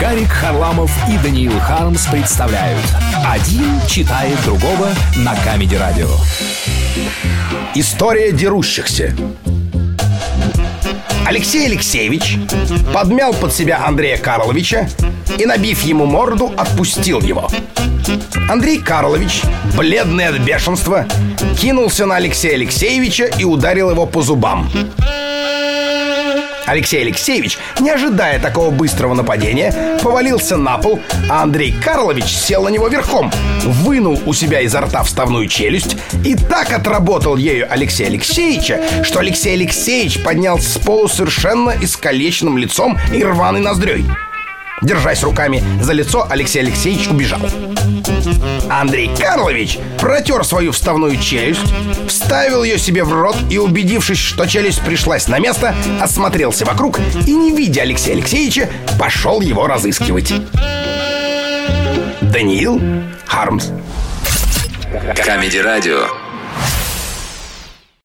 Гарик Харламов и Даниил Хармс представляют Один читает другого на Камеди Радио История дерущихся Алексей Алексеевич подмял под себя Андрея Карловича и, набив ему морду, отпустил его. Андрей Карлович, бледный от бешенства, кинулся на Алексея Алексеевича и ударил его по зубам. Алексей Алексеевич, не ожидая такого быстрого нападения, повалился на пол, а Андрей Карлович сел на него верхом, вынул у себя изо рта вставную челюсть и так отработал ею Алексея Алексеевича, что Алексей Алексеевич поднялся с полу совершенно искалеченным лицом и рваной ноздрёй. Держась руками за лицо, Алексей Алексеевич убежал. Андрей Карлович протер свою вставную челюсть, вставил ее себе в рот и, убедившись, что челюсть пришлась на место, осмотрелся вокруг и, не видя Алексея Алексеевича, пошел его разыскивать. Даниил Хармс Камеди Радио